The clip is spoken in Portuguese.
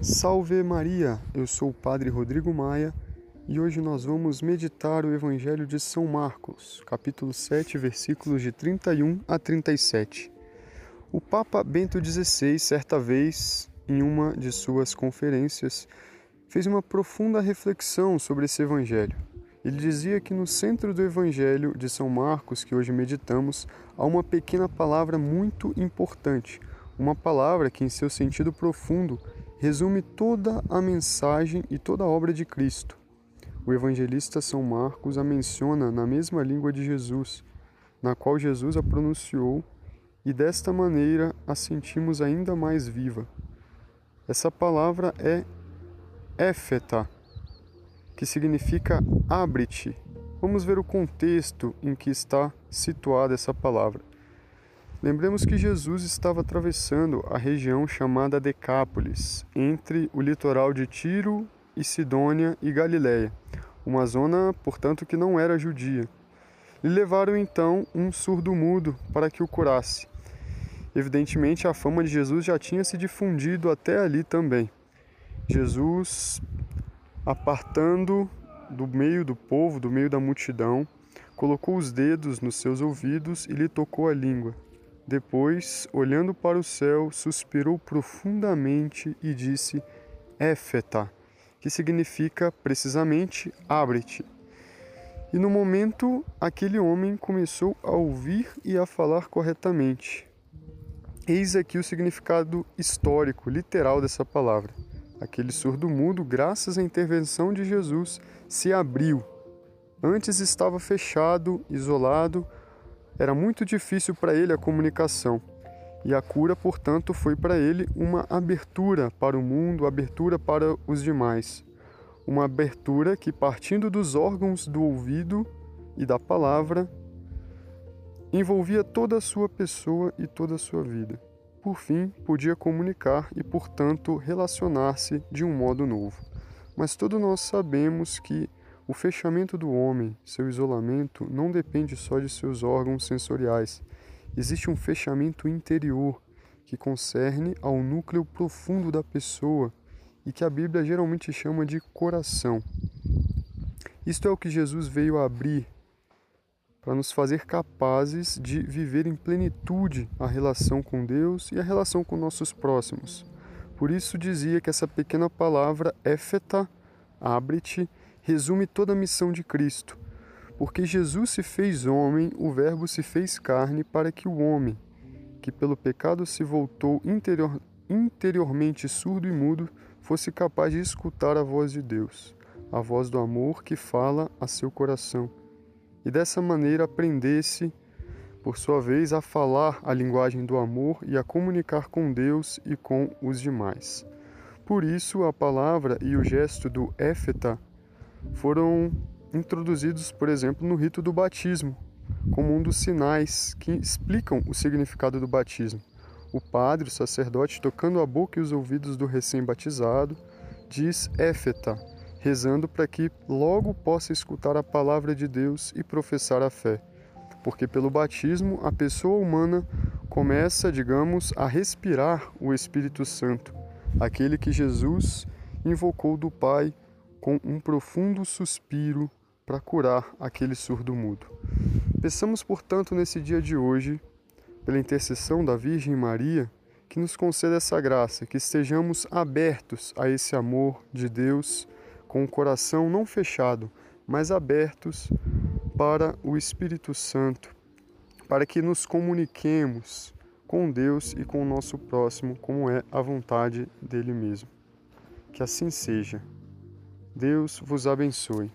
Salve Maria! Eu sou o Padre Rodrigo Maia e hoje nós vamos meditar o Evangelho de São Marcos, capítulo 7, versículos de 31 a 37. O Papa Bento XVI, certa vez, em uma de suas conferências, fez uma profunda reflexão sobre esse Evangelho. Ele dizia que no centro do Evangelho de São Marcos, que hoje meditamos, há uma pequena palavra muito importante, uma palavra que, em seu sentido profundo, resume toda a mensagem e toda a obra de Cristo. O evangelista São Marcos a menciona na mesma língua de Jesus, na qual Jesus a pronunciou, e desta maneira a sentimos ainda mais viva. Essa palavra é éfeta, que significa abre-te. Vamos ver o contexto em que está situada essa palavra. Lembremos que Jesus estava atravessando a região chamada Decápolis, entre o litoral de Tiro e Sidônia e Galiléia, uma zona, portanto, que não era judia. Lhe levaram então um surdo-mudo para que o curasse. Evidentemente, a fama de Jesus já tinha se difundido até ali também. Jesus, apartando do meio do povo, do meio da multidão, colocou os dedos nos seus ouvidos e lhe tocou a língua. Depois, olhando para o céu, suspirou profundamente e disse: Éfeta, que significa precisamente abre-te. E no momento, aquele homem começou a ouvir e a falar corretamente. Eis aqui o significado histórico, literal dessa palavra. Aquele surdo mudo, graças à intervenção de Jesus, se abriu. Antes estava fechado, isolado, era muito difícil para ele a comunicação. E a cura, portanto, foi para ele uma abertura para o mundo, abertura para os demais. Uma abertura que, partindo dos órgãos do ouvido e da palavra, envolvia toda a sua pessoa e toda a sua vida. Por fim, podia comunicar e, portanto, relacionar-se de um modo novo. Mas todos nós sabemos que o fechamento do homem, seu isolamento, não depende só de seus órgãos sensoriais. Existe um fechamento interior que concerne ao núcleo profundo da pessoa e que a Bíblia geralmente chama de coração. Isto é o que Jesus veio abrir para nos fazer capazes de viver em plenitude a relação com Deus e a relação com nossos próximos. Por isso dizia que essa pequena palavra éfeta, abre-te, resume toda a missão de Cristo. Porque Jesus se fez homem, o Verbo se fez carne para que o homem, que pelo pecado se voltou interior, interiormente surdo e mudo, fosse capaz de escutar a voz de Deus, a voz do amor que fala a seu coração, e dessa maneira aprendesse, por sua vez, a falar a linguagem do amor e a comunicar com Deus e com os demais. Por isso, a palavra e o gesto do éfeta foram introduzidos, por exemplo, no rito do batismo, como um dos sinais que explicam o significado do batismo. O padre, o sacerdote, tocando a boca e os ouvidos do recém-batizado, diz éfeta, rezando para que logo possa escutar a palavra de Deus e professar a fé. Porque pelo batismo a pessoa humana começa, digamos, a respirar o Espírito Santo, aquele que Jesus invocou do Pai com um profundo suspiro para curar aquele surdo mudo. Peçamos, portanto, nesse dia de hoje, pela intercessão da Virgem Maria, que nos conceda essa graça, que estejamos abertos a esse amor de Deus, com o coração não fechado, mas abertos para o Espírito Santo, para que nos comuniquemos com Deus e com o nosso próximo, como é a vontade dele mesmo. Que assim seja. Deus vos abençoe.